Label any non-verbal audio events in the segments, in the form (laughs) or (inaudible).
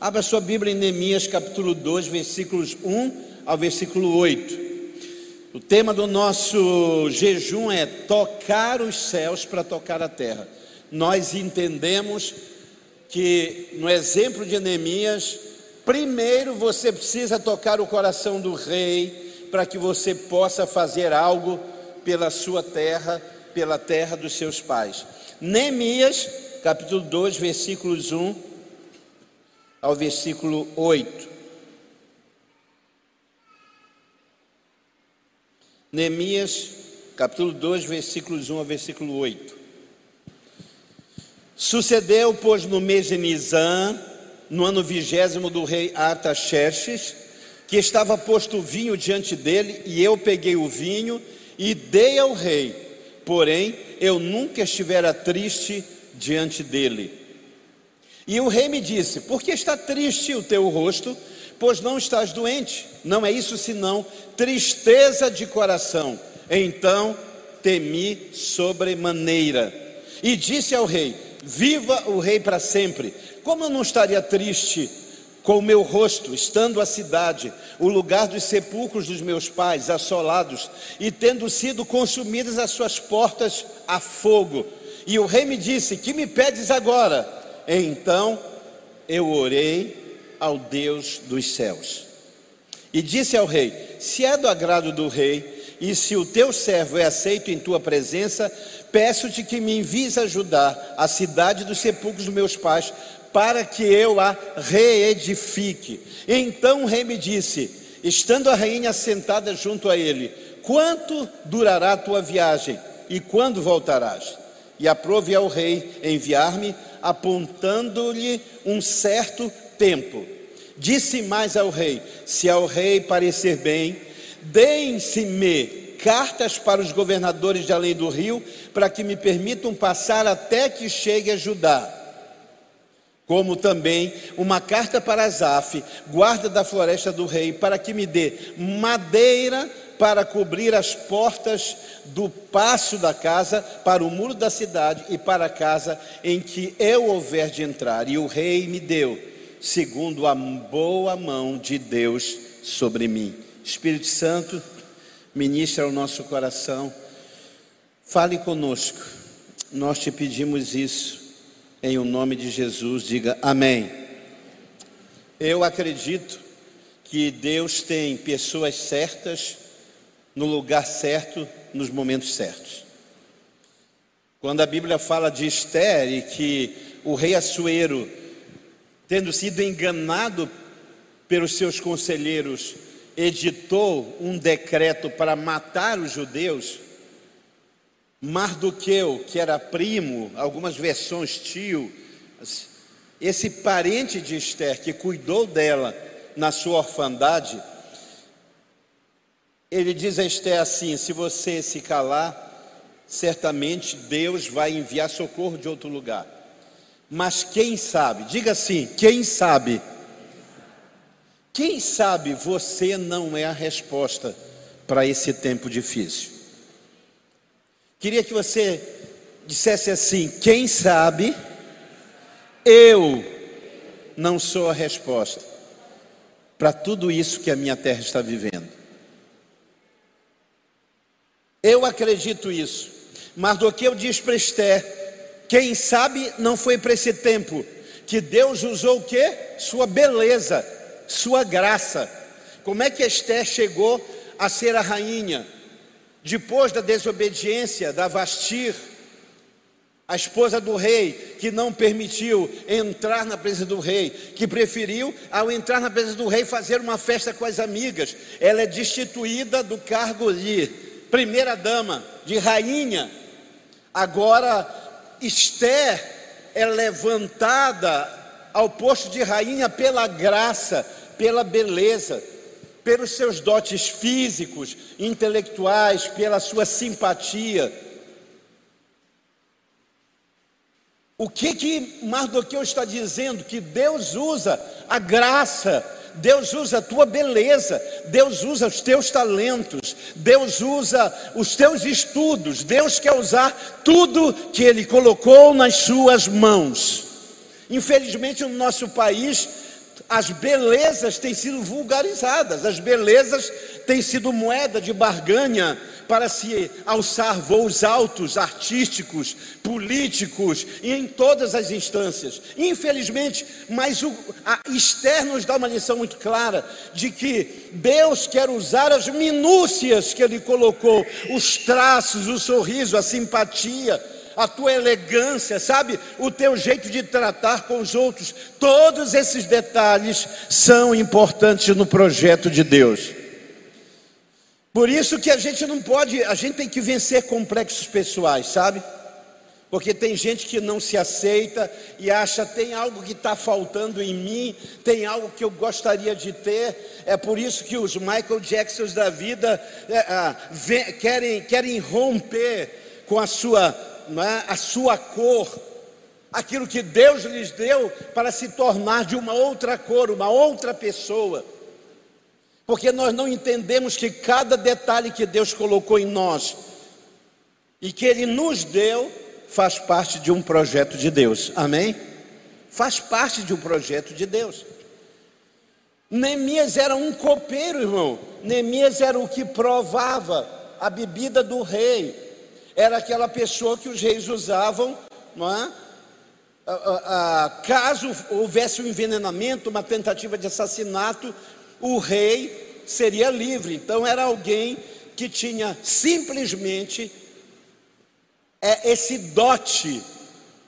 Abra sua Bíblia em Neemias capítulo 2, versículos 1 ao versículo 8. O tema do nosso jejum é tocar os céus para tocar a terra. Nós entendemos que no exemplo de Neemias, primeiro você precisa tocar o coração do rei para que você possa fazer algo pela sua terra, pela terra dos seus pais. Neemias, capítulo 2, versículos 1 ao versículo 8. Neemias, capítulo 2, versículos 1 ao versículo 8. Sucedeu, pois, no mês de Nisan, no ano vigésimo do rei Artaxerxes, que estava posto o vinho diante dele, e eu peguei o vinho e dei ao rei. Porém, eu nunca estivera triste diante dele. E o rei me disse: Por que está triste o teu rosto? Pois não estás doente. Não é isso senão tristeza de coração. Então temi sobremaneira. E disse ao rei: Viva o rei para sempre. Como eu não estaria triste com o meu rosto, estando a cidade, o lugar dos sepulcros dos meus pais, assolados, e tendo sido consumidas as suas portas a fogo. E o rei me disse: Que me pedes agora? Então eu orei ao Deus dos céus. E disse ao rei: Se é do agrado do rei, e se o teu servo é aceito em tua presença, peço-te que me envies ajudar a cidade dos sepulcros dos meus pais, para que eu a reedifique. Então o rei me disse, estando a rainha sentada junto a ele: Quanto durará a tua viagem e quando voltarás? E aprove ao rei enviar-me, apontando-lhe um certo tempo. Disse mais ao rei: Se ao rei parecer bem, deem-se-me cartas para os governadores de além do rio, para que me permitam passar até que chegue a Judá como também uma carta para Asaf, guarda da floresta do rei, para que me dê madeira para cobrir as portas do passo da casa, para o muro da cidade e para a casa em que eu houver de entrar. E o rei me deu, segundo a boa mão de Deus sobre mim. Espírito Santo, ministra o nosso coração, fale conosco, nós te pedimos isso em o nome de Jesus, diga amém. Eu acredito que Deus tem pessoas certas no lugar certo, nos momentos certos. Quando a Bíblia fala de Esther e que o rei Assuero, tendo sido enganado pelos seus conselheiros, editou um decreto para matar os judeus, Mardoqueu, que era primo, algumas versões tio, esse parente de Esther que cuidou dela na sua orfandade, ele diz a Esther assim: se você se calar, certamente Deus vai enviar socorro de outro lugar. Mas quem sabe, diga assim: quem sabe, quem sabe você não é a resposta para esse tempo difícil. Queria que você dissesse assim: quem sabe, eu não sou a resposta para tudo isso que a minha terra está vivendo. Eu acredito isso. Mas do que eu disse para Esther, quem sabe não foi para esse tempo que Deus usou o que? Sua beleza, sua graça. Como é que Esther chegou a ser a rainha? Depois da desobediência da Vastir, a esposa do rei, que não permitiu entrar na presença do rei, que preferiu, ao entrar na presença do rei, fazer uma festa com as amigas, ela é destituída do cargo de primeira dama, de rainha. Agora, Esther é levantada ao posto de rainha pela graça, pela beleza pelos seus dotes físicos, intelectuais, pela sua simpatia. O que que Mardoqueu está dizendo? Que Deus usa a graça, Deus usa a tua beleza, Deus usa os teus talentos, Deus usa os teus estudos, Deus quer usar tudo que Ele colocou nas suas mãos. Infelizmente, no nosso país, as belezas têm sido vulgarizadas, as belezas têm sido moeda de barganha para se alçar voos altos, artísticos, políticos e em todas as instâncias. Infelizmente, mas o Esther nos dá uma lição muito clara de que Deus quer usar as minúcias que Ele colocou, os traços, o sorriso, a simpatia a tua elegância, sabe? O teu jeito de tratar com os outros. Todos esses detalhes são importantes no projeto de Deus. Por isso que a gente não pode, a gente tem que vencer complexos pessoais, sabe? Porque tem gente que não se aceita e acha tem algo que está faltando em mim, tem algo que eu gostaria de ter. É por isso que os Michael Jacksons da vida é, vê, querem, querem romper com a sua é? a sua cor, aquilo que Deus lhes deu para se tornar de uma outra cor, uma outra pessoa. Porque nós não entendemos que cada detalhe que Deus colocou em nós e que Ele nos deu faz parte de um projeto de Deus, amém? Faz parte de um projeto de Deus. Neemias era um copeiro, irmão. Neemias era o que provava a bebida do rei era aquela pessoa que os reis usavam, não é? caso houvesse um envenenamento, uma tentativa de assassinato, o rei seria livre. Então era alguém que tinha simplesmente é, esse dote.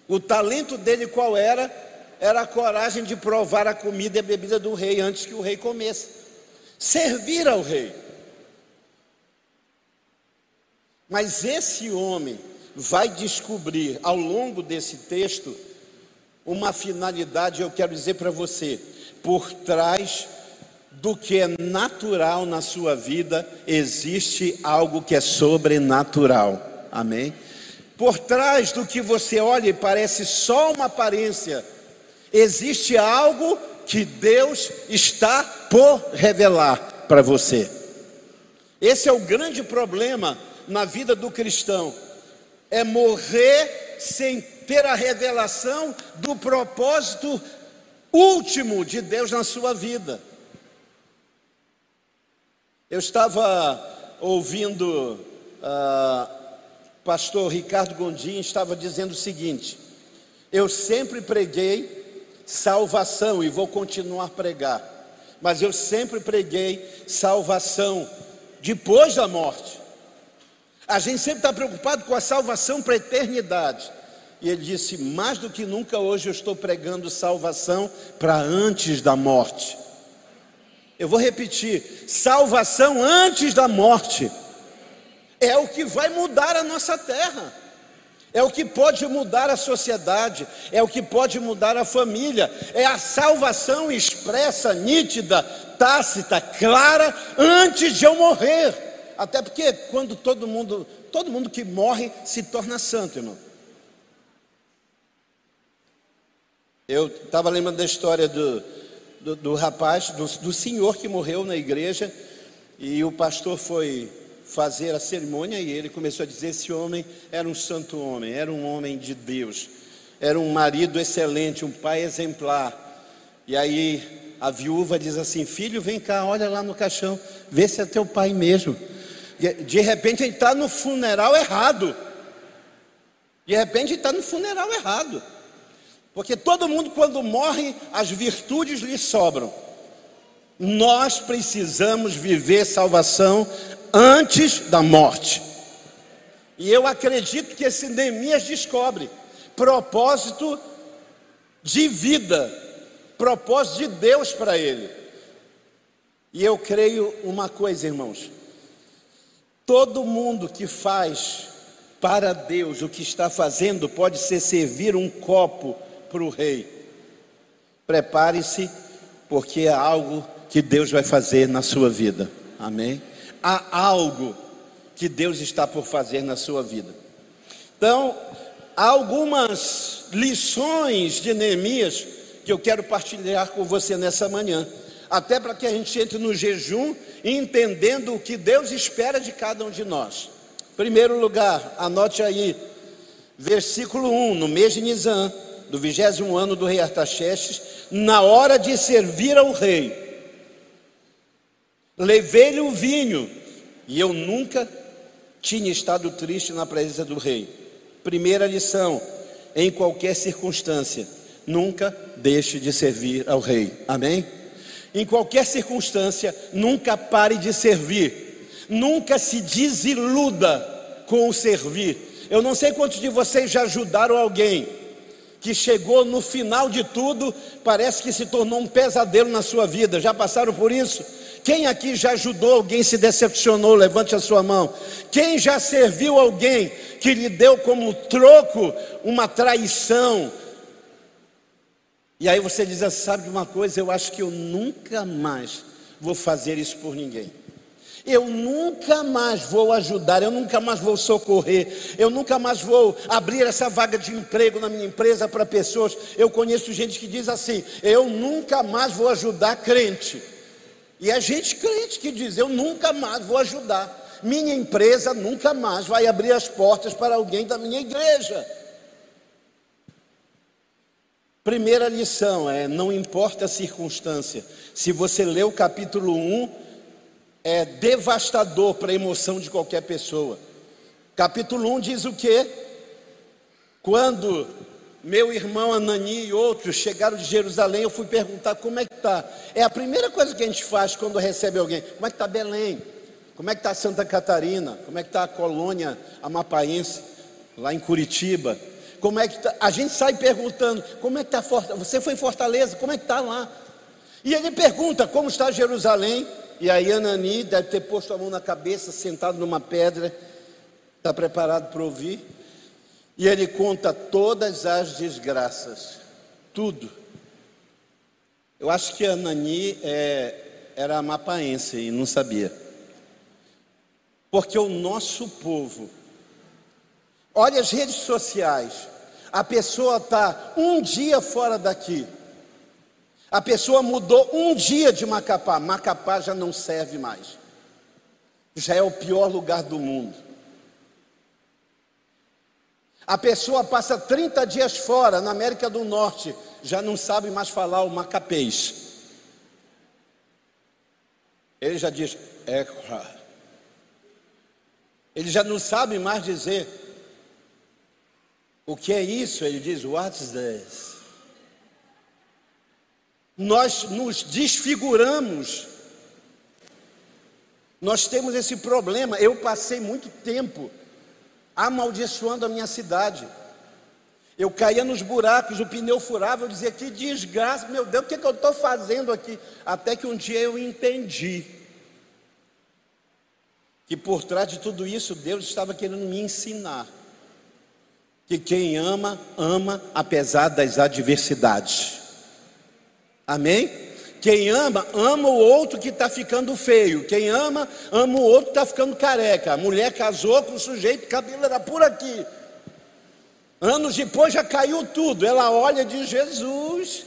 O talento dele qual era? Era a coragem de provar a comida e a bebida do rei antes que o rei comesse. Servir ao rei. Mas esse homem vai descobrir ao longo desse texto uma finalidade, eu quero dizer para você, por trás do que é natural na sua vida, existe algo que é sobrenatural. Amém? Por trás do que você olha e parece só uma aparência, existe algo que Deus está por revelar para você. Esse é o grande problema na vida do cristão é morrer sem ter a revelação do propósito último de Deus na sua vida. Eu estava ouvindo uh, pastor Ricardo Gondim estava dizendo o seguinte: eu sempre preguei salvação e vou continuar a pregar, mas eu sempre preguei salvação depois da morte. A gente sempre está preocupado com a salvação para a eternidade. E ele disse: mais do que nunca hoje eu estou pregando salvação para antes da morte. Eu vou repetir: salvação antes da morte. É o que vai mudar a nossa terra. É o que pode mudar a sociedade, é o que pode mudar a família, é a salvação expressa, nítida, tácita, clara, antes de eu morrer. Até porque quando todo mundo, todo mundo que morre se torna santo, irmão. Eu estava lembrando da história do, do, do rapaz, do, do senhor que morreu na igreja, e o pastor foi fazer a cerimônia e ele começou a dizer: esse homem era um santo homem, era um homem de Deus, era um marido excelente, um pai exemplar. E aí a viúva diz assim: Filho, vem cá, olha lá no caixão, vê se é teu pai mesmo. De repente ele está no funeral errado. De repente ele está no funeral errado. Porque todo mundo, quando morre, as virtudes lhe sobram. Nós precisamos viver salvação antes da morte. E eu acredito que esse Neemias descobre propósito de vida, propósito de Deus para ele. E eu creio uma coisa, irmãos. Todo mundo que faz para Deus o que está fazendo pode ser servir um copo para o rei. Prepare-se, porque há algo que Deus vai fazer na sua vida. Amém? Há algo que Deus está por fazer na sua vida. Então, há algumas lições de Neemias que eu quero partilhar com você nessa manhã, até para que a gente entre no jejum entendendo o que Deus espera de cada um de nós. Primeiro lugar, anote aí, versículo 1, no mês de Nisan, do vigésimo ano do rei Artaxerxes, na hora de servir ao rei. Levei-lhe o vinho, e eu nunca tinha estado triste na presença do rei. Primeira lição: em qualquer circunstância, nunca deixe de servir ao rei. Amém? Em qualquer circunstância, nunca pare de servir. Nunca se desiluda com o servir. Eu não sei quantos de vocês já ajudaram alguém que chegou no final de tudo, parece que se tornou um pesadelo na sua vida. Já passaram por isso? Quem aqui já ajudou alguém se decepcionou? Levante a sua mão. Quem já serviu alguém que lhe deu como troco uma traição? E aí você diz: ah, sabe de uma coisa? Eu acho que eu nunca mais vou fazer isso por ninguém. Eu nunca mais vou ajudar, eu nunca mais vou socorrer, eu nunca mais vou abrir essa vaga de emprego na minha empresa para pessoas. Eu conheço gente que diz assim: eu nunca mais vou ajudar crente. E é gente crente que diz: eu nunca mais vou ajudar. Minha empresa nunca mais vai abrir as portas para alguém da minha igreja. Primeira lição é: não importa a circunstância. Se você lê o capítulo 1, é devastador para a emoção de qualquer pessoa. Capítulo 1 diz o quê? Quando meu irmão Anani e outros chegaram de Jerusalém, eu fui perguntar como é que está. É a primeira coisa que a gente faz quando recebe alguém. Como é que está Belém? Como é que está Santa Catarina? Como é que está a colônia amapaense, lá em Curitiba? Como é que tá? A gente sai perguntando, como é que está Fortaleza? Você foi em Fortaleza? Como é que está lá? E ele pergunta, como está Jerusalém? E aí Anani deve ter posto a mão na cabeça, sentado numa pedra, está preparado para ouvir. E ele conta todas as desgraças, tudo. Eu acho que Anani é, era amapaense e não sabia. Porque o nosso povo, olha as redes sociais, a pessoa está um dia fora daqui, a pessoa mudou um dia de Macapá. Macapá já não serve mais. Já é o pior lugar do mundo. A pessoa passa 30 dias fora, na América do Norte, já não sabe mais falar o macapês. Ele já diz, é. Ele já não sabe mais dizer o que é isso. Ele diz, what is this? nós nos desfiguramos. Nós temos esse problema. Eu passei muito tempo amaldiçoando a minha cidade. Eu caía nos buracos, o pneu furava, eu dizia que desgraça, meu Deus, o que, é que eu estou fazendo aqui? Até que um dia eu entendi que por trás de tudo isso Deus estava querendo me ensinar que quem ama, ama apesar das adversidades. Amém? Quem ama, ama o outro que está ficando feio. Quem ama, ama o outro que está ficando careca. A mulher casou com o sujeito, cabelo era por aqui. Anos depois já caiu tudo. Ela olha de Jesus.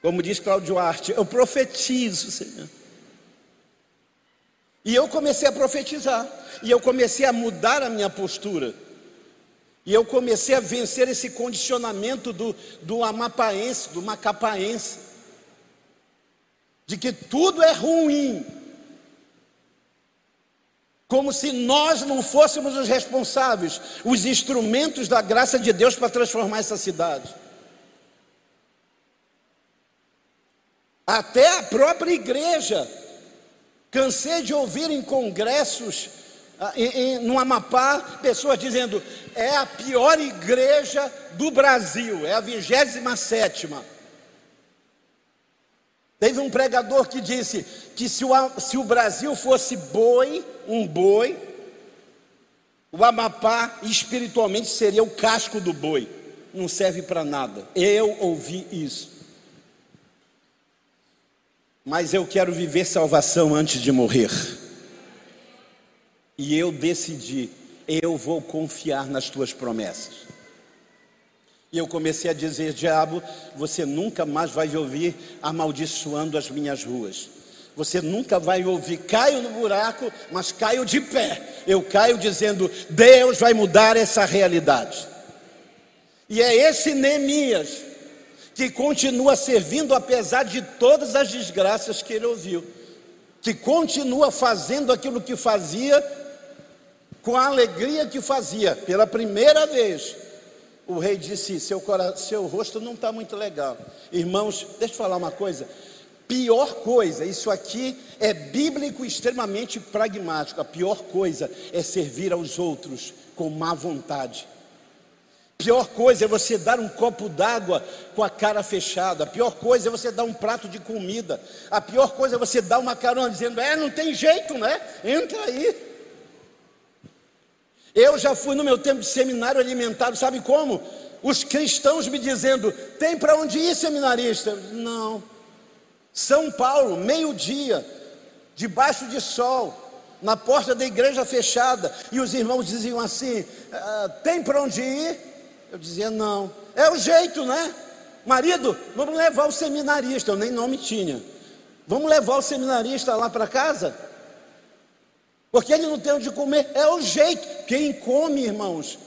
Como diz Cláudio Arte, eu profetizo, Senhor. E eu comecei a profetizar. E eu comecei a mudar a minha postura. E eu comecei a vencer esse condicionamento do, do amapaense, do macapaense, de que tudo é ruim, como se nós não fôssemos os responsáveis, os instrumentos da graça de Deus para transformar essa cidade. Até a própria igreja, cansei de ouvir em congressos ah, no Amapá, pessoas dizendo: é a pior igreja do Brasil, é a vigésima sétima. Teve um pregador que disse que se o, se o Brasil fosse boi, um boi, o Amapá espiritualmente seria o casco do boi, não serve para nada. Eu ouvi isso. Mas eu quero viver salvação antes de morrer. E eu decidi, eu vou confiar nas tuas promessas. E eu comecei a dizer: Diabo, você nunca mais vai ouvir amaldiçoando as minhas ruas. Você nunca vai ouvir, caio no buraco, mas caio de pé. Eu caio dizendo, Deus vai mudar essa realidade. E é esse Neemias que continua servindo apesar de todas as desgraças que ele ouviu, que continua fazendo aquilo que fazia com a alegria que fazia. Pela primeira vez, o rei disse: Seu, seu rosto não está muito legal. Irmãos, deixa eu falar uma coisa. Pior coisa, isso aqui é bíblico extremamente pragmático. A pior coisa é servir aos outros com má vontade. Pior coisa é você dar um copo d'água com a cara fechada. A pior coisa é você dar um prato de comida. A pior coisa é você dar uma carona dizendo: É, não tem jeito, né? Entra aí. Eu já fui no meu tempo de seminário alimentado, sabe como? Os cristãos me dizendo: Tem para onde ir, seminarista? Não. São Paulo, meio-dia, debaixo de sol, na porta da igreja fechada, e os irmãos diziam assim: ah, tem para onde ir? Eu dizia: não, é o jeito, né? Marido, vamos levar o seminarista, eu nem nome tinha. Vamos levar o seminarista lá para casa? Porque ele não tem onde comer, é o jeito. Quem come, irmãos?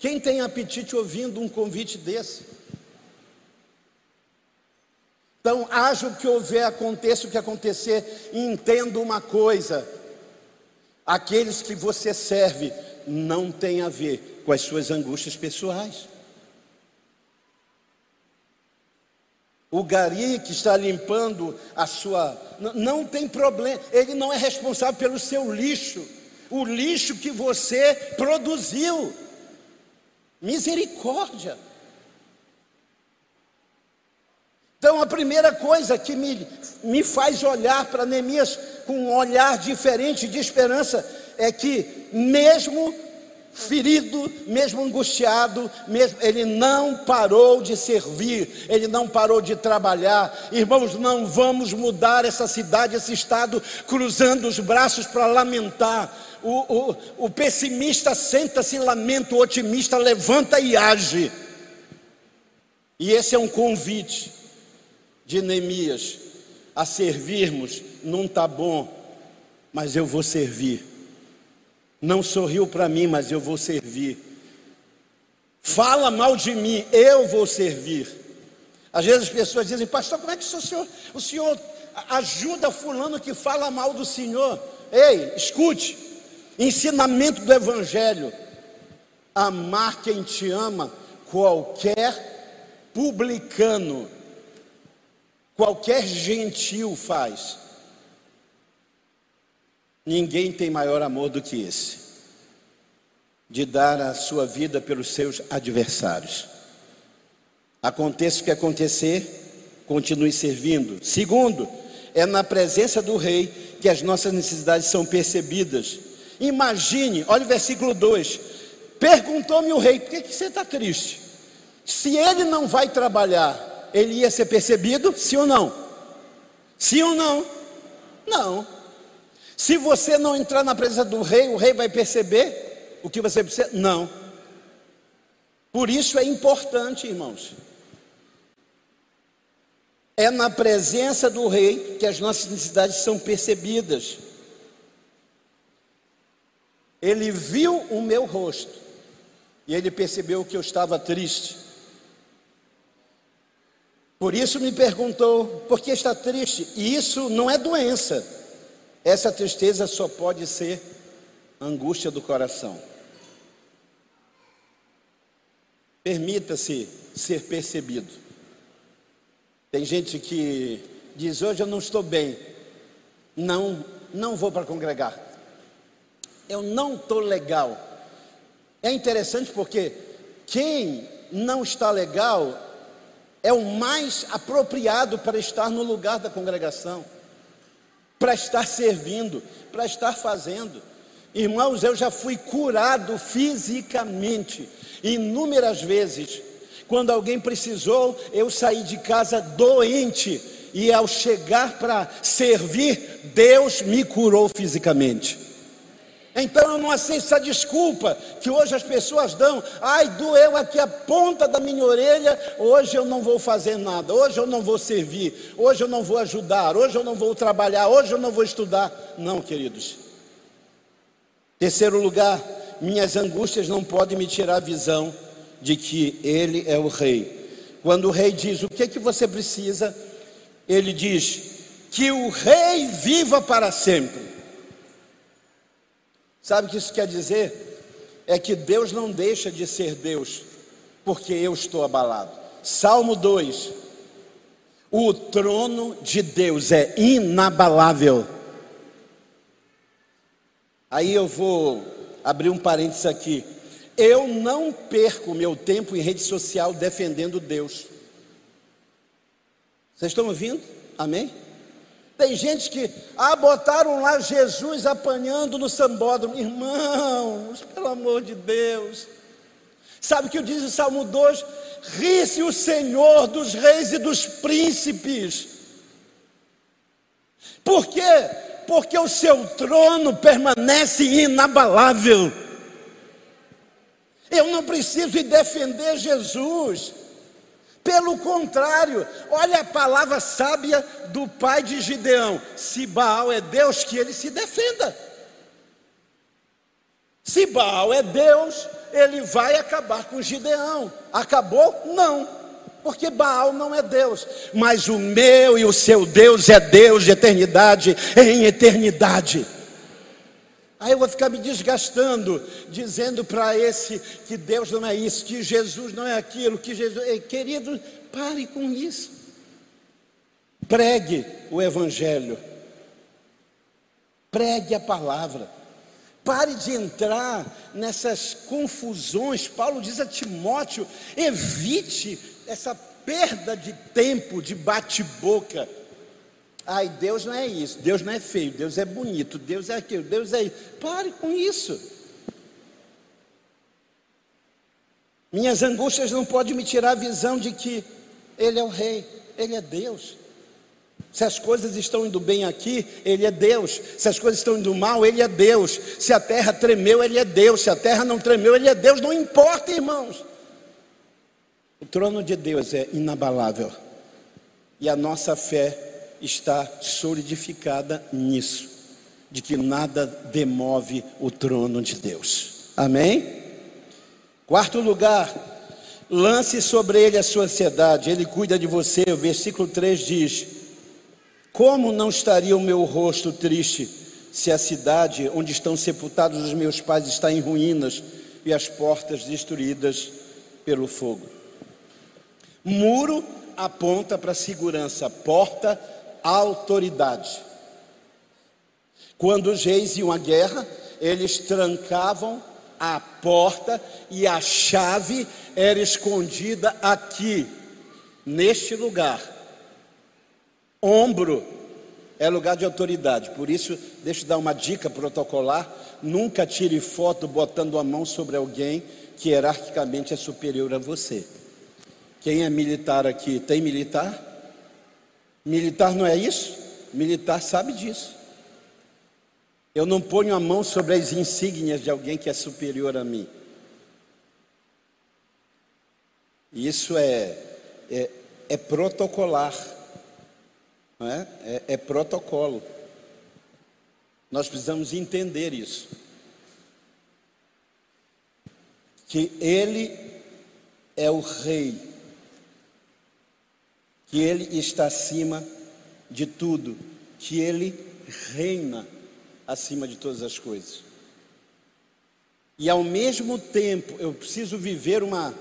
Quem tem apetite ouvindo um convite desse? Então, haja o que houver, aconteça o que acontecer, entenda uma coisa: aqueles que você serve não tem a ver com as suas angústias pessoais. O gari que está limpando a sua. Não tem problema, ele não é responsável pelo seu lixo, o lixo que você produziu. Misericórdia. Então, a primeira coisa que me, me faz olhar para Neemias com um olhar diferente de esperança é que, mesmo ferido, mesmo angustiado, mesmo, ele não parou de servir, ele não parou de trabalhar. Irmãos, não vamos mudar essa cidade, esse estado, cruzando os braços para lamentar. O, o, o pessimista senta-se e lamenta, o otimista levanta e age. E esse é um convite de Neemias a servirmos, não está bom, mas eu vou servir. Não sorriu para mim, mas eu vou servir. Fala mal de mim, eu vou servir. Às vezes as pessoas dizem, pastor, como é que o senhor, o senhor ajuda fulano que fala mal do Senhor? Ei, escute, ensinamento do Evangelho. Amar quem te ama, qualquer publicano qualquer gentil faz. Ninguém tem maior amor do que esse, de dar a sua vida pelos seus adversários. Aconteça o que acontecer, continue servindo. Segundo, é na presença do Rei que as nossas necessidades são percebidas. Imagine, olha o versículo 2: perguntou-me o rei, por que, que você está triste? Se ele não vai trabalhar, ele ia ser percebido? Sim ou não? Sim ou não? Não. Se você não entrar na presença do rei, o rei vai perceber o que você precisa? Não. Por isso é importante, irmãos. É na presença do rei que as nossas necessidades são percebidas. Ele viu o meu rosto e ele percebeu que eu estava triste. Por isso me perguntou, por que está triste? E isso não é doença. Essa tristeza só pode ser angústia do coração. Permita-se ser percebido. Tem gente que diz: Hoje eu não estou bem, não, não vou para congregar. Eu não estou legal. É interessante porque quem não está legal é o mais apropriado para estar no lugar da congregação, para estar servindo, para estar fazendo. Irmãos, eu já fui curado fisicamente inúmeras vezes. Quando alguém precisou, eu saí de casa doente e ao chegar para servir, Deus me curou fisicamente. Então eu não aceito essa desculpa que hoje as pessoas dão. Ai, doeu aqui a ponta da minha orelha. Hoje eu não vou fazer nada. Hoje eu não vou servir. Hoje eu não vou ajudar. Hoje eu não vou trabalhar. Hoje eu não vou estudar. Não, queridos. Terceiro lugar, minhas angústias não podem me tirar a visão de que Ele é o Rei. Quando o Rei diz o que que você precisa, Ele diz que o Rei viva para sempre. Sabe o que isso quer dizer? É que Deus não deixa de ser Deus, porque eu estou abalado. Salmo 2: O trono de Deus é inabalável. Aí eu vou abrir um parênteses aqui. Eu não perco meu tempo em rede social defendendo Deus. Vocês estão ouvindo? Amém? Tem gente que, ah, botaram lá Jesus apanhando no sambódromo. Irmãos, pelo amor de Deus. Sabe o que diz o Salmo 2? Ri-se o Senhor dos reis e dos príncipes. Por quê? Porque o seu trono permanece inabalável. Eu não preciso defender Jesus. Pelo contrário, olha a palavra sábia do pai de Gideão: se Baal é Deus, que ele se defenda. Se Baal é Deus, ele vai acabar com Gideão. Acabou? Não, porque Baal não é Deus, mas o meu e o seu Deus é Deus de eternidade em eternidade. Aí eu vou ficar me desgastando, dizendo para esse que Deus não é isso, que Jesus não é aquilo, que Jesus. Querido, pare com isso. Pregue o Evangelho. Pregue a palavra. Pare de entrar nessas confusões. Paulo diz a Timóteo: evite essa perda de tempo de bate-boca Ai, Deus não é isso, Deus não é feio, Deus é bonito, Deus é aquilo, Deus é isso. Pare com isso. Minhas angústias não podem me tirar a visão de que Ele é o Rei, Ele é Deus. Se as coisas estão indo bem aqui, Ele é Deus. Se as coisas estão indo mal, Ele é Deus. Se a terra tremeu, Ele é Deus. Se a terra não tremeu, Ele é Deus. Não importa, irmãos. O trono de Deus é inabalável. E a nossa fé está solidificada nisso, de que nada demove o trono de Deus. Amém? Quarto lugar, lance sobre ele a sua ansiedade, ele cuida de você. O versículo 3 diz: Como não estaria o meu rosto triste se a cidade onde estão sepultados os meus pais está em ruínas e as portas destruídas pelo fogo? Muro aponta para segurança, porta autoridade. Quando os reis iam à guerra, eles trancavam a porta e a chave era escondida aqui, neste lugar. Ombro é lugar de autoridade, por isso, deixa eu dar uma dica protocolar: nunca tire foto botando a mão sobre alguém que hierarquicamente é superior a você. Quem é militar aqui? Tem militar? Militar não é isso? Militar sabe disso. Eu não ponho a mão sobre as insígnias de alguém que é superior a mim. Isso é, é, é protocolar, não é? é? É protocolo. Nós precisamos entender isso. Que Ele é o Rei que Ele está acima de tudo, que Ele reina acima de todas as coisas. E ao mesmo tempo, eu preciso viver uma,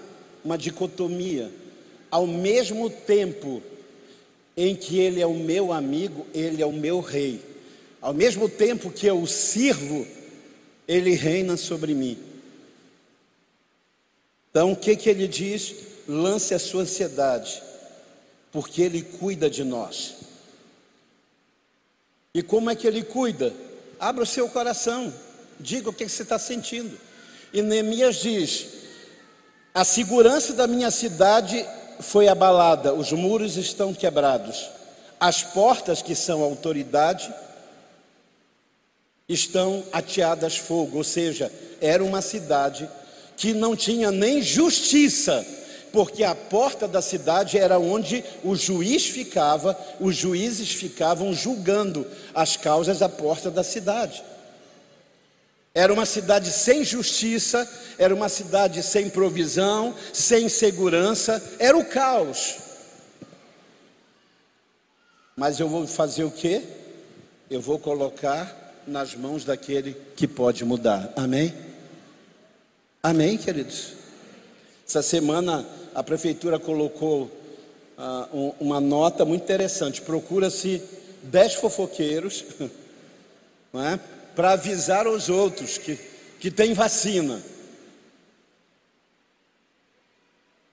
uma dicotomia. Ao mesmo tempo em que Ele é o meu amigo, Ele é o meu rei. Ao mesmo tempo que eu o sirvo, Ele reina sobre mim. Então, o que, que ele diz? Lance a sua ansiedade porque Ele cuida de nós. E como é que Ele cuida? Abra o seu coração, diga o que você está sentindo. E Neemias diz: A segurança da minha cidade foi abalada, os muros estão quebrados, as portas que são autoridade estão ateadas fogo, ou seja, era uma cidade que não tinha nem justiça, porque a porta da cidade era onde o juiz ficava, os juízes ficavam julgando as causas à porta da cidade. Era uma cidade sem justiça, era uma cidade sem provisão, sem segurança, era o caos. Mas eu vou fazer o quê? Eu vou colocar nas mãos daquele que pode mudar. Amém? Amém, queridos? Essa semana a prefeitura colocou ah, um, uma nota muito interessante. Procura-se dez fofoqueiros, (laughs) não é? para avisar aos outros que, que tem vacina.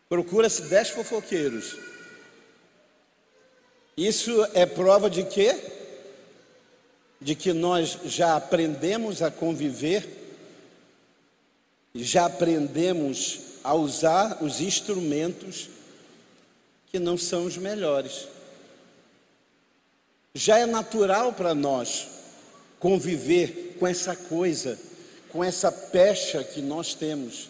Procura-se dez fofoqueiros. Isso é prova de quê? De que nós já aprendemos a conviver, já aprendemos a usar os instrumentos que não são os melhores. Já é natural para nós conviver com essa coisa, com essa pecha que nós temos,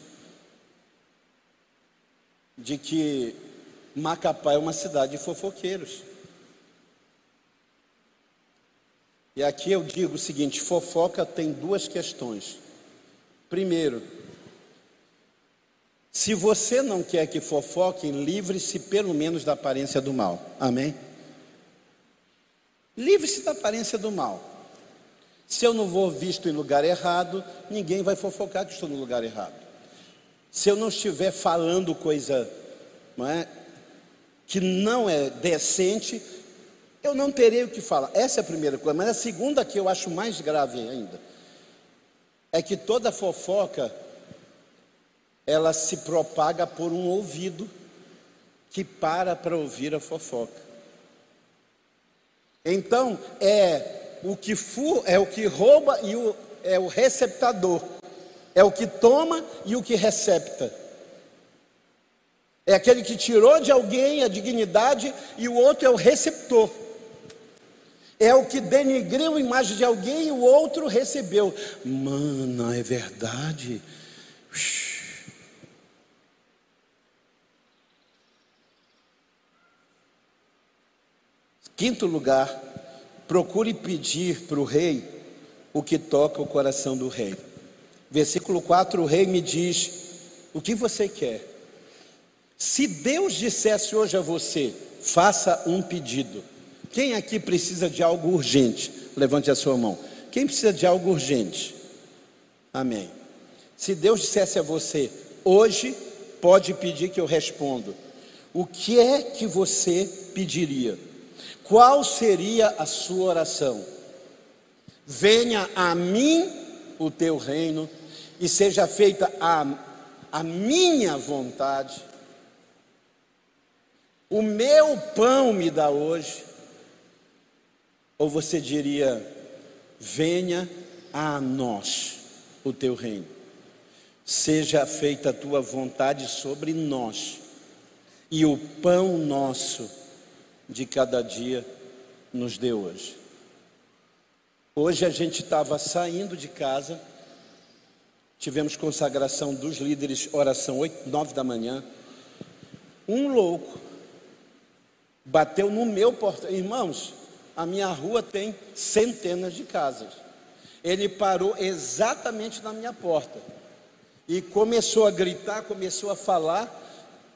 de que Macapá é uma cidade de fofoqueiros. E aqui eu digo o seguinte: fofoca tem duas questões. Primeiro, se você não quer que fofoquem, livre-se pelo menos da aparência do mal. Amém? Livre-se da aparência do mal. Se eu não vou visto em lugar errado, ninguém vai fofocar que estou no lugar errado. Se eu não estiver falando coisa não é, que não é decente, eu não terei o que falar. Essa é a primeira coisa. Mas a segunda, que eu acho mais grave ainda, é que toda fofoca ela se propaga por um ouvido que para para ouvir a fofoca. Então, é o que fu, é o que rouba e o, é o receptador. É o que toma e o que recepta. É aquele que tirou de alguém a dignidade e o outro é o receptor. É o que denegriu a imagem de alguém e o outro recebeu. Mano, é verdade. Quinto lugar, procure pedir para o rei o que toca o coração do rei. Versículo 4: o rei me diz: O que você quer? Se Deus dissesse hoje a você, faça um pedido. Quem aqui precisa de algo urgente? Levante a sua mão. Quem precisa de algo urgente? Amém. Se Deus dissesse a você, hoje pode pedir que eu respondo. O que é que você pediria? Qual seria a sua oração? Venha a mim o teu reino e seja feita a, a minha vontade. O meu pão me dá hoje. Ou você diria: venha a nós o teu reino. Seja feita a tua vontade sobre nós. E o pão nosso de cada dia nos deu hoje. Hoje a gente estava saindo de casa, tivemos consagração dos líderes, oração 8, 9 da manhã. Um louco bateu no meu portão. Irmãos, a minha rua tem centenas de casas. Ele parou exatamente na minha porta e começou a gritar, começou a falar.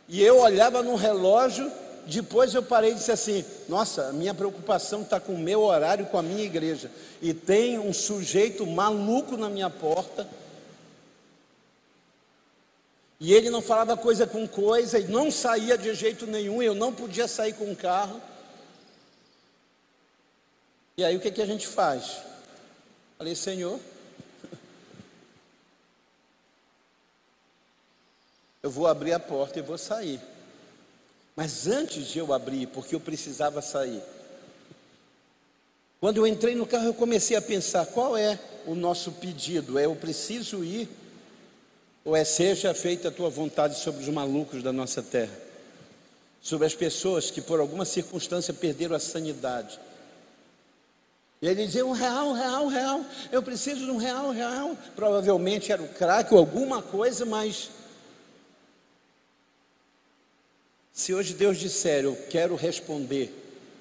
E eu olhava no relógio depois eu parei e disse assim: Nossa, minha preocupação está com o meu horário, com a minha igreja. E tem um sujeito maluco na minha porta. E ele não falava coisa com coisa, e não saía de jeito nenhum, eu não podia sair com o carro. E aí o que, que a gente faz? Falei, Senhor, (laughs) eu vou abrir a porta e vou sair. Mas antes de eu abrir, porque eu precisava sair, quando eu entrei no carro, eu comecei a pensar: qual é o nosso pedido? É eu preciso ir? Ou é seja feita a tua vontade sobre os malucos da nossa terra? Sobre as pessoas que por alguma circunstância perderam a sanidade? E ele dizia: um real, um real, um real. Eu preciso de um real, um real. Provavelmente era o crack ou alguma coisa, mas. Se hoje Deus disser, eu quero responder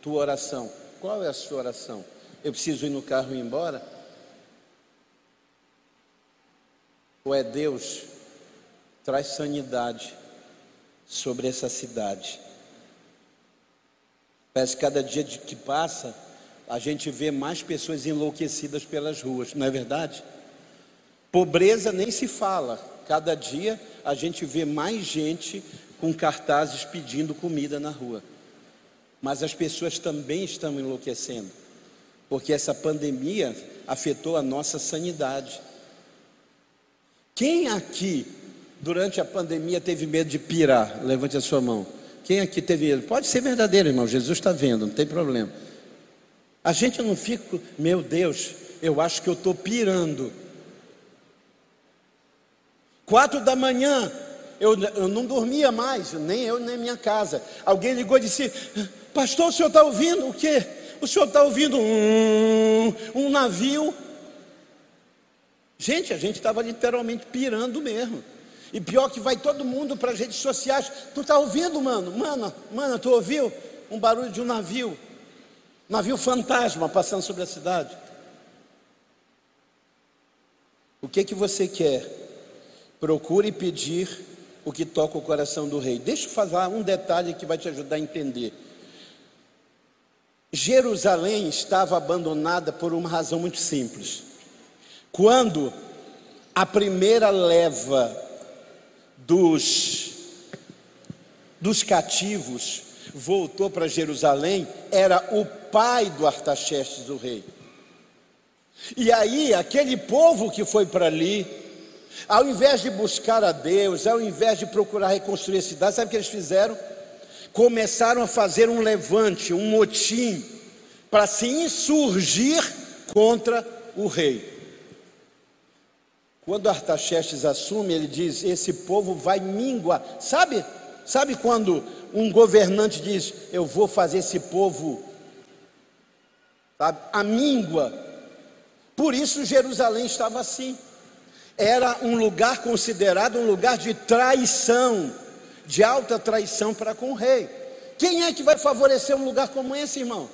tua oração, qual é a sua oração? Eu preciso ir no carro e ir embora? Ou é Deus traz sanidade sobre essa cidade? Parece que cada dia que passa, a gente vê mais pessoas enlouquecidas pelas ruas, não é verdade? Pobreza nem se fala. Cada dia a gente vê mais gente com cartazes pedindo comida na rua. Mas as pessoas também estão enlouquecendo, porque essa pandemia afetou a nossa sanidade. Quem aqui, durante a pandemia, teve medo de pirar? Levante a sua mão. Quem aqui teve medo? Pode ser verdadeiro, irmão. Jesus está vendo, não tem problema. A gente não fica, meu Deus, eu acho que eu estou pirando. Quatro da manhã, eu, eu não dormia mais, nem eu, nem minha casa. Alguém ligou e disse: Pastor, o senhor está ouvindo o quê? O senhor está ouvindo um, um navio? Gente, a gente estava literalmente pirando mesmo. E pior que vai todo mundo para as redes sociais. Tu está ouvindo, mano? Mano, mano, tu ouviu um barulho de um navio? Navio fantasma passando sobre a cidade. O que que você quer? Procure pedir o que toca o coração do rei. Deixa eu falar um detalhe que vai te ajudar a entender. Jerusalém estava abandonada por uma razão muito simples. Quando a primeira leva dos, dos cativos voltou para Jerusalém, era o pai do Artaxerxes, o rei. E aí, aquele povo que foi para ali, ao invés de buscar a Deus, ao invés de procurar reconstruir a cidade, sabe o que eles fizeram? Começaram a fazer um levante, um motim, para se insurgir contra o rei. Quando Artaxerxes assume, ele diz: Esse povo vai minguar. Sabe? Sabe quando um governante diz: Eu vou fazer esse povo sabe, a míngua. Por isso Jerusalém estava assim. Era um lugar considerado um lugar de traição, de alta traição para com o rei. Quem é que vai favorecer um lugar como esse, irmão?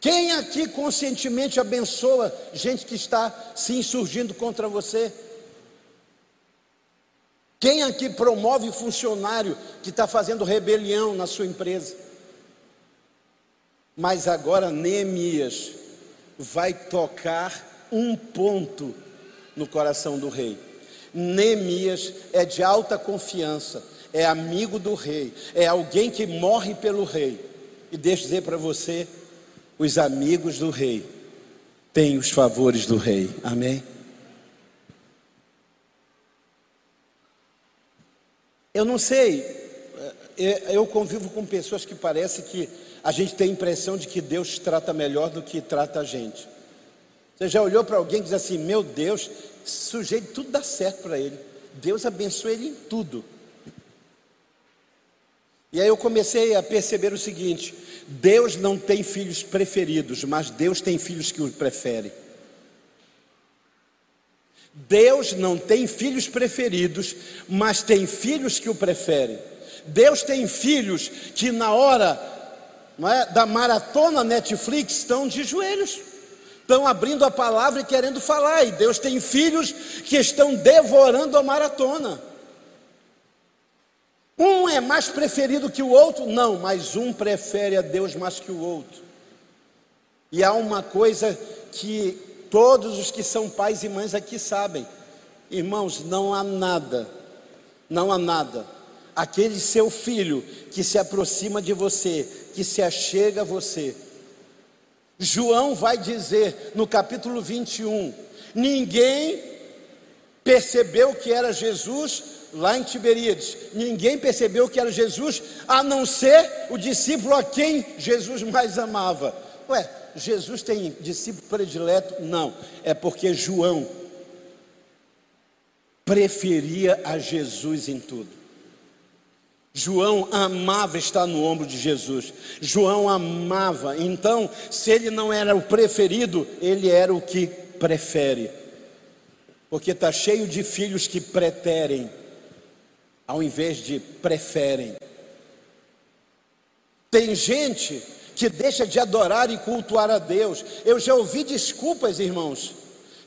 Quem aqui conscientemente abençoa gente que está se insurgindo contra você? Quem aqui promove funcionário que está fazendo rebelião na sua empresa? Mas agora Neemias vai tocar um ponto no coração do rei. Neemias é de alta confiança, é amigo do rei, é alguém que morre pelo rei. E deixa eu dizer para você: os amigos do rei têm os favores do rei. Amém? Eu não sei, é, é, eu convivo com pessoas que parece que a gente tem a impressão de que Deus trata melhor do que trata a gente. Você já olhou para alguém e diz assim: Meu Deus, sujeito, tudo dá certo para ele. Deus abençoa ele em tudo. E aí eu comecei a perceber o seguinte: Deus não tem filhos preferidos, mas Deus tem filhos que o preferem. Deus não tem filhos preferidos, mas tem filhos que o preferem. Deus tem filhos que na hora é, da maratona Netflix estão de joelhos, estão abrindo a palavra e querendo falar. E Deus tem filhos que estão devorando a maratona. Um é mais preferido que o outro? Não, mas um prefere a Deus mais que o outro. E há uma coisa que todos os que são pais e mães aqui sabem. Irmãos, não há nada, não há nada. Aquele seu filho que se aproxima de você, que se achega a você. João vai dizer no capítulo 21: ninguém percebeu que era Jesus lá em Tiberíades. Ninguém percebeu que era Jesus, a não ser o discípulo a quem Jesus mais amava. Ué, Jesus tem discípulo predileto? Não, é porque João preferia a Jesus em tudo. João amava estar no ombro de Jesus. João amava. Então, se ele não era o preferido, ele era o que prefere. Porque está cheio de filhos que preterem, ao invés de preferem. Tem gente que deixa de adorar e cultuar a Deus. Eu já ouvi desculpas, irmãos,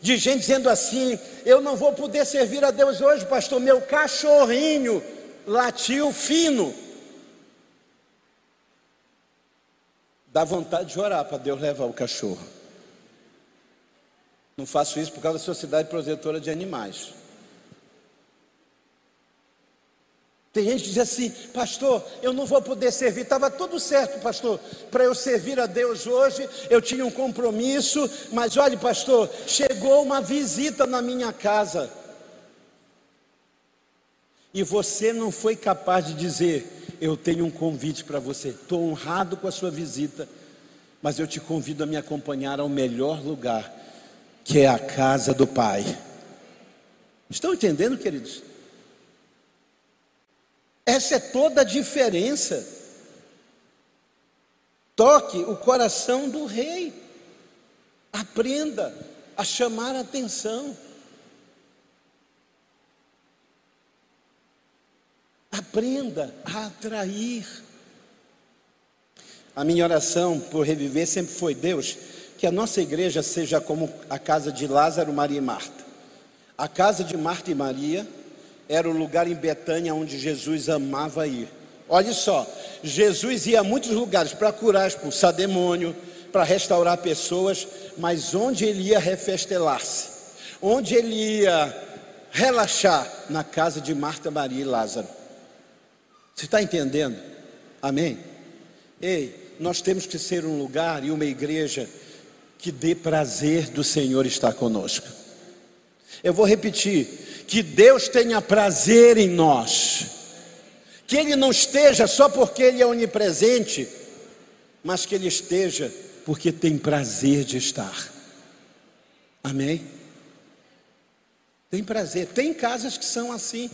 de gente dizendo assim: eu não vou poder servir a Deus hoje, pastor, meu cachorrinho latiu fino. Dá vontade de orar para Deus levar o cachorro. Não faço isso por causa da sociedade protetora de animais. Tem gente que diz assim, pastor, eu não vou poder servir. Estava tudo certo, pastor, para eu servir a Deus hoje. Eu tinha um compromisso, mas olhe, pastor, chegou uma visita na minha casa. E você não foi capaz de dizer: Eu tenho um convite para você. Estou honrado com a sua visita, mas eu te convido a me acompanhar ao melhor lugar, que é a casa do Pai. Estão entendendo, queridos? Essa é toda a diferença. Toque o coração do rei. Aprenda a chamar a atenção. Aprenda a atrair. A minha oração por reviver sempre foi: Deus, que a nossa igreja seja como a casa de Lázaro, Maria e Marta. A casa de Marta e Maria era o lugar em Betânia onde Jesus amava ir. Olha só, Jesus ia a muitos lugares para curar, expulsar demônio, para restaurar pessoas, mas onde ele ia refestelar-se, onde ele ia relaxar, na casa de Marta, Maria e Lázaro. Você está entendendo? Amém? Ei, nós temos que ser um lugar e uma igreja que dê prazer do Senhor estar conosco. Eu vou repetir: que Deus tenha prazer em nós, que Ele não esteja só porque Ele é onipresente, mas que Ele esteja porque tem prazer de estar. Amém? Tem prazer. Tem casas que são assim.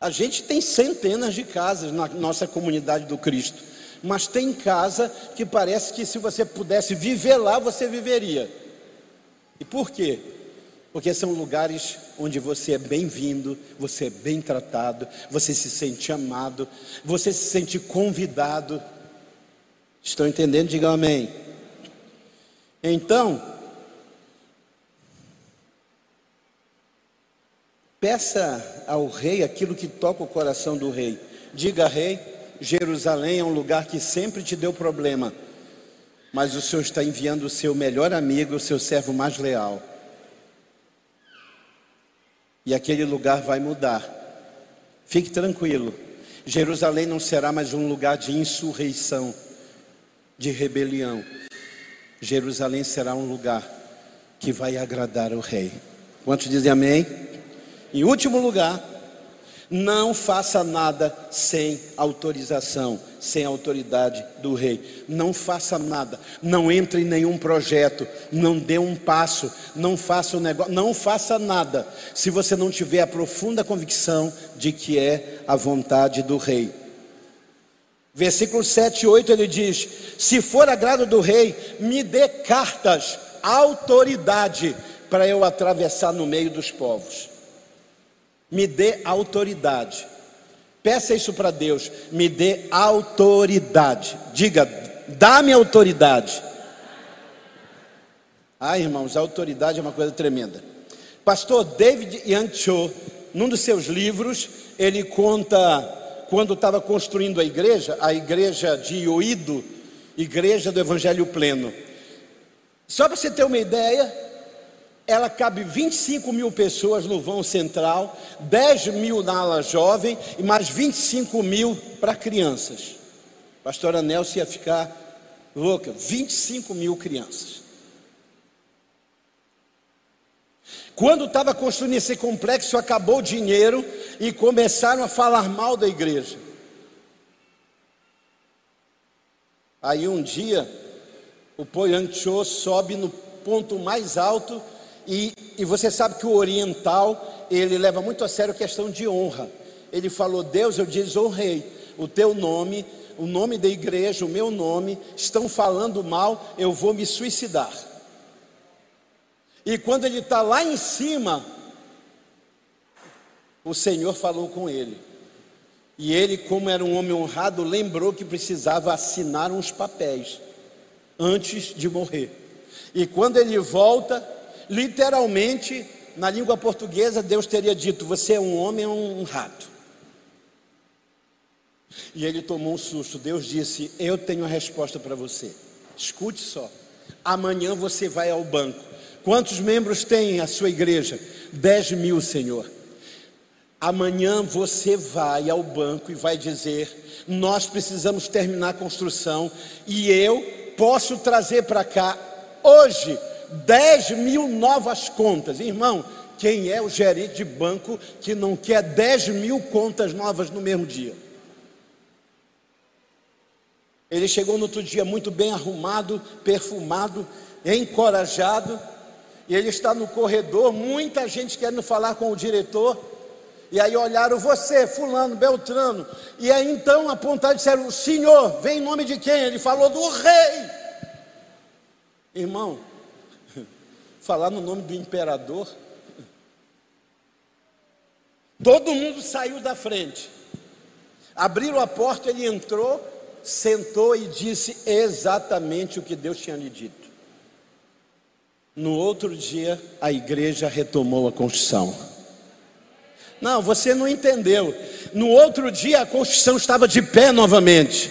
A gente tem centenas de casas na nossa comunidade do Cristo, mas tem casa que parece que se você pudesse viver lá, você viveria. E por quê? Porque são lugares onde você é bem-vindo, você é bem tratado, você se sente amado, você se sente convidado. Estão entendendo? Digam amém. Então, Peça ao rei aquilo que toca o coração do rei. Diga, rei, Jerusalém é um lugar que sempre te deu problema, mas o Senhor está enviando o seu melhor amigo, o seu servo mais leal. E aquele lugar vai mudar. Fique tranquilo. Jerusalém não será mais um lugar de insurreição, de rebelião. Jerusalém será um lugar que vai agradar o rei. Quantos dizem amém? Em último lugar, não faça nada sem autorização, sem autoridade do rei. Não faça nada, não entre em nenhum projeto, não dê um passo, não faça um negócio, não faça nada, se você não tiver a profunda convicção de que é a vontade do rei. Versículo 7 e 8 ele diz: Se for agrado do rei, me dê cartas, autoridade, para eu atravessar no meio dos povos me dê autoridade. Peça isso para Deus, me dê autoridade. Diga, dá-me autoridade. Ah, irmãos, a autoridade é uma coisa tremenda. Pastor David Young Cho, num dos seus livros, ele conta quando estava construindo a igreja, a igreja de Ioído, igreja do Evangelho Pleno. Só para você ter uma ideia, ela cabe 25 mil pessoas no vão central, 10 mil na ala jovem e mais 25 mil para crianças. A pastora Nelson ia ficar louca, 25 mil crianças. Quando estava construindo esse complexo, acabou o dinheiro e começaram a falar mal da igreja. Aí um dia, o Poyang Cho sobe no ponto mais alto e, e você sabe que o oriental, ele leva muito a sério a questão de honra. ele falou: Deus, eu desonrei o teu nome, o nome da igreja, o meu nome, estão falando mal, eu vou me suicidar. E quando ele está lá em cima, o Senhor falou com ele. E ele, como era um homem honrado, lembrou que precisava assinar uns papéis antes de morrer. E quando ele volta, literalmente, na língua portuguesa, Deus teria dito: Você é um homem ou um rato? E ele tomou um susto. Deus disse: Eu tenho a resposta para você. Escute só. Amanhã você vai ao banco. Quantos membros tem a sua igreja? Dez mil, Senhor. Amanhã você vai ao banco e vai dizer: Nós precisamos terminar a construção e eu posso trazer para cá hoje 10 mil novas contas. Irmão, quem é o gerente de banco que não quer 10 mil contas novas no mesmo dia? Ele chegou no outro dia muito bem arrumado, perfumado, encorajado, e ele está no corredor, muita gente querendo falar com o diretor. E aí olharam você, fulano, Beltrano. E aí então apontaram e disseram: senhor, vem em nome de quem? Ele falou do rei. Irmão, falar no nome do imperador. Todo mundo saiu da frente. Abriram a porta, ele entrou, sentou e disse exatamente o que Deus tinha lhe dito. No outro dia, a igreja retomou a construção. Não, você não entendeu. No outro dia a construção estava de pé novamente.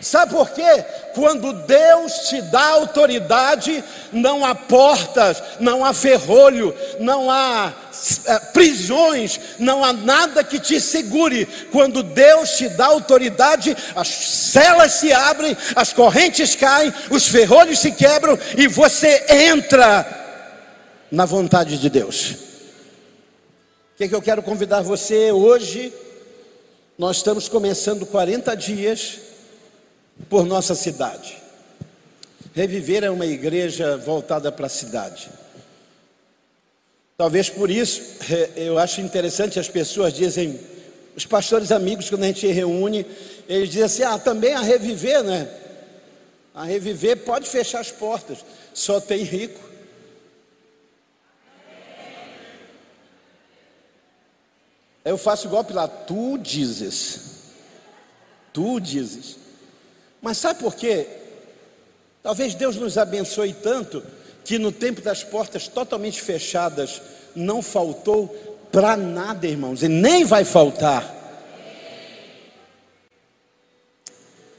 Sabe por quê? Quando Deus te dá autoridade, não há portas, não há ferrolho, não há é, prisões, não há nada que te segure. Quando Deus te dá autoridade, as celas se abrem, as correntes caem, os ferrolhos se quebram e você entra na vontade de Deus que, que eu quero convidar você hoje? Nós estamos começando 40 dias por nossa cidade. Reviver é uma igreja voltada para a cidade. Talvez por isso eu acho interessante as pessoas dizem, os pastores amigos, quando a gente reúne, eles dizem assim: ah, também a reviver, né? A reviver pode fechar as portas, só tem rico. Eu faço igual Pilatos, tu dizes, tu dizes. Mas sabe por quê? Talvez Deus nos abençoe tanto que no tempo das portas totalmente fechadas não faltou para nada, irmãos, e nem vai faltar.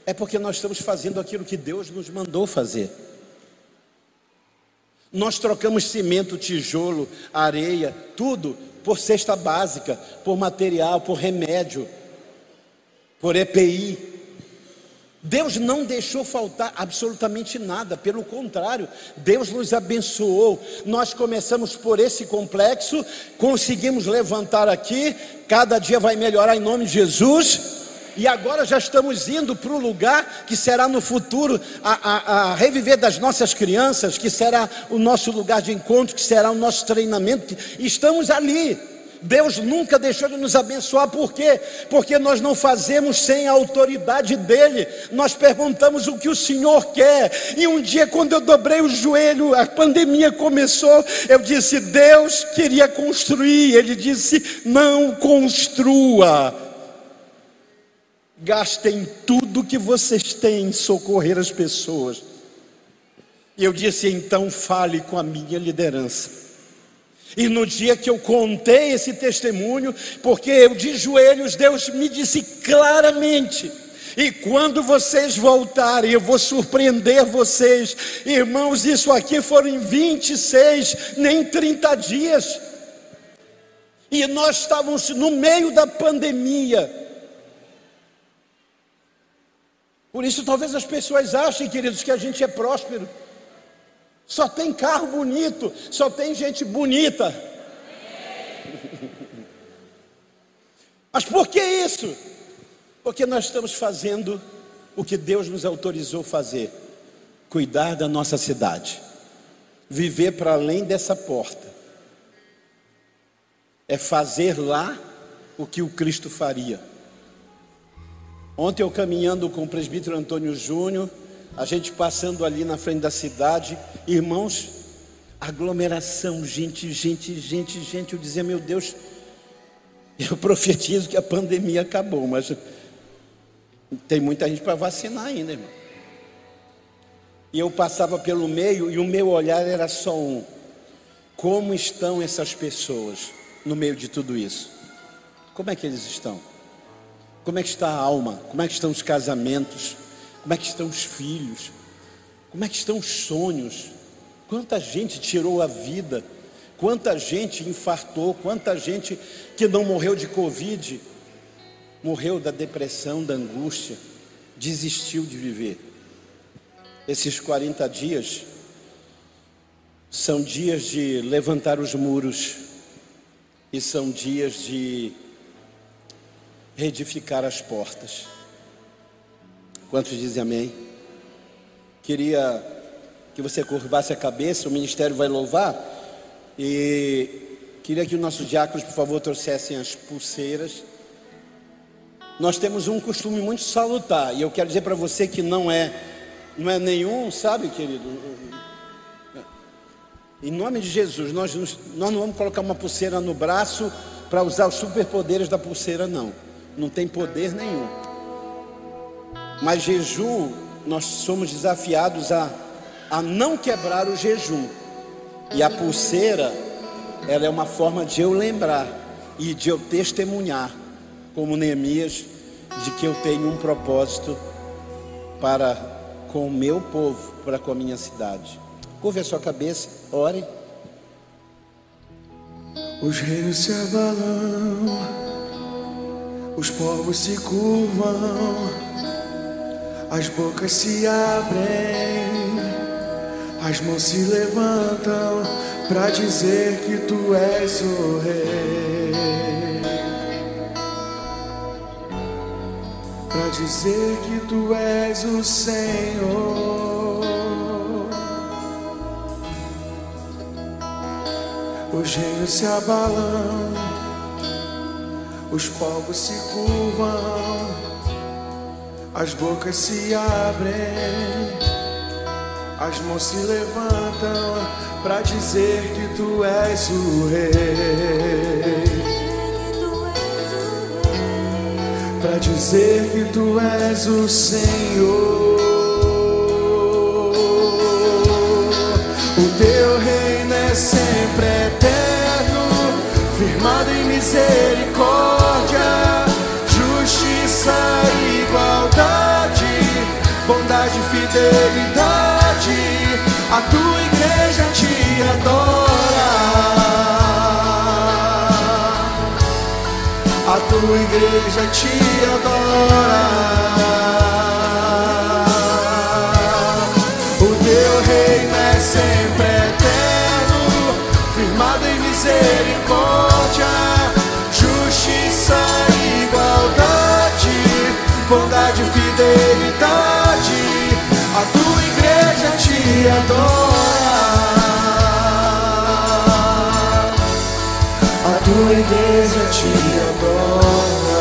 É porque nós estamos fazendo aquilo que Deus nos mandou fazer. Nós trocamos cimento, tijolo, areia, tudo por cesta básica, por material, por remédio, por EPI. Deus não deixou faltar absolutamente nada, pelo contrário, Deus nos abençoou. Nós começamos por esse complexo, conseguimos levantar aqui, cada dia vai melhorar em nome de Jesus. E agora já estamos indo para o lugar que será no futuro a, a, a, reviver das nossas crianças, que será o nosso lugar de encontro, que será o nosso treinamento. Estamos ali. Deus nunca deixou de nos abençoar, por quê? Porque nós não fazemos sem a autoridade dEle, nós perguntamos o que o Senhor quer, e um dia, quando eu dobrei o joelho, a pandemia começou, eu disse: Deus queria construir, Ele disse: Não construa, gastem tudo que vocês têm em socorrer as pessoas. E eu disse: Então fale com a minha liderança. E no dia que eu contei esse testemunho, porque eu de joelhos, Deus me disse claramente: e quando vocês voltarem, eu vou surpreender vocês, irmãos. Isso aqui foram em 26, nem 30 dias, e nós estávamos no meio da pandemia. Por isso, talvez as pessoas achem, queridos, que a gente é próspero. Só tem carro bonito, só tem gente bonita. Mas por que isso? Porque nós estamos fazendo o que Deus nos autorizou fazer: cuidar da nossa cidade, viver para além dessa porta, é fazer lá o que o Cristo faria. Ontem eu caminhando com o presbítero Antônio Júnior, a gente passando ali na frente da cidade, irmãos, aglomeração, gente, gente, gente, gente. Eu dizia, meu Deus, eu (laughs) profetizo que a pandemia acabou, mas tem muita gente para vacinar ainda, irmão. E eu passava pelo meio e o meu olhar era só um: como estão essas pessoas no meio de tudo isso? Como é que eles estão? Como é que está a alma? Como é que estão os casamentos? Como é que estão os filhos? Como é que estão os sonhos? Quanta gente tirou a vida? Quanta gente infartou? Quanta gente que não morreu de Covid, morreu da depressão, da angústia, desistiu de viver? Esses 40 dias são dias de levantar os muros e são dias de reedificar as portas. Quantos dizem amém? Queria que você curvasse a cabeça, o ministério vai louvar e queria que os nossos diáconos, por favor, trouxessem as pulseiras. Nós temos um costume muito salutar e eu quero dizer para você que não é não é nenhum, sabe, querido? Em nome de Jesus, nós, nós não vamos colocar uma pulseira no braço para usar os superpoderes da pulseira, não. Não tem poder nenhum. Mas jejum, nós somos desafiados a, a não quebrar o jejum. E a pulseira, ela é uma forma de eu lembrar e de eu testemunhar, como Neemias, de que eu tenho um propósito para com o meu povo, para com a minha cidade. Curve a sua cabeça, ore. Os reinos se abalam, os povos se curvam, as bocas se abrem, as mãos se levantam para dizer que tu és o rei. para dizer que tu és o Senhor. Os reinos se abalam, os povos se curvam, as bocas se abrem, as mãos se levantam para dizer que tu és o Rei. para dizer que tu és o Senhor. O teu reino é sempre eterno, firmado em misericórdia, fidelidade. A tua igreja te adora. a tua igreja te adora. A tua igreja te adora. tua igreja te adora.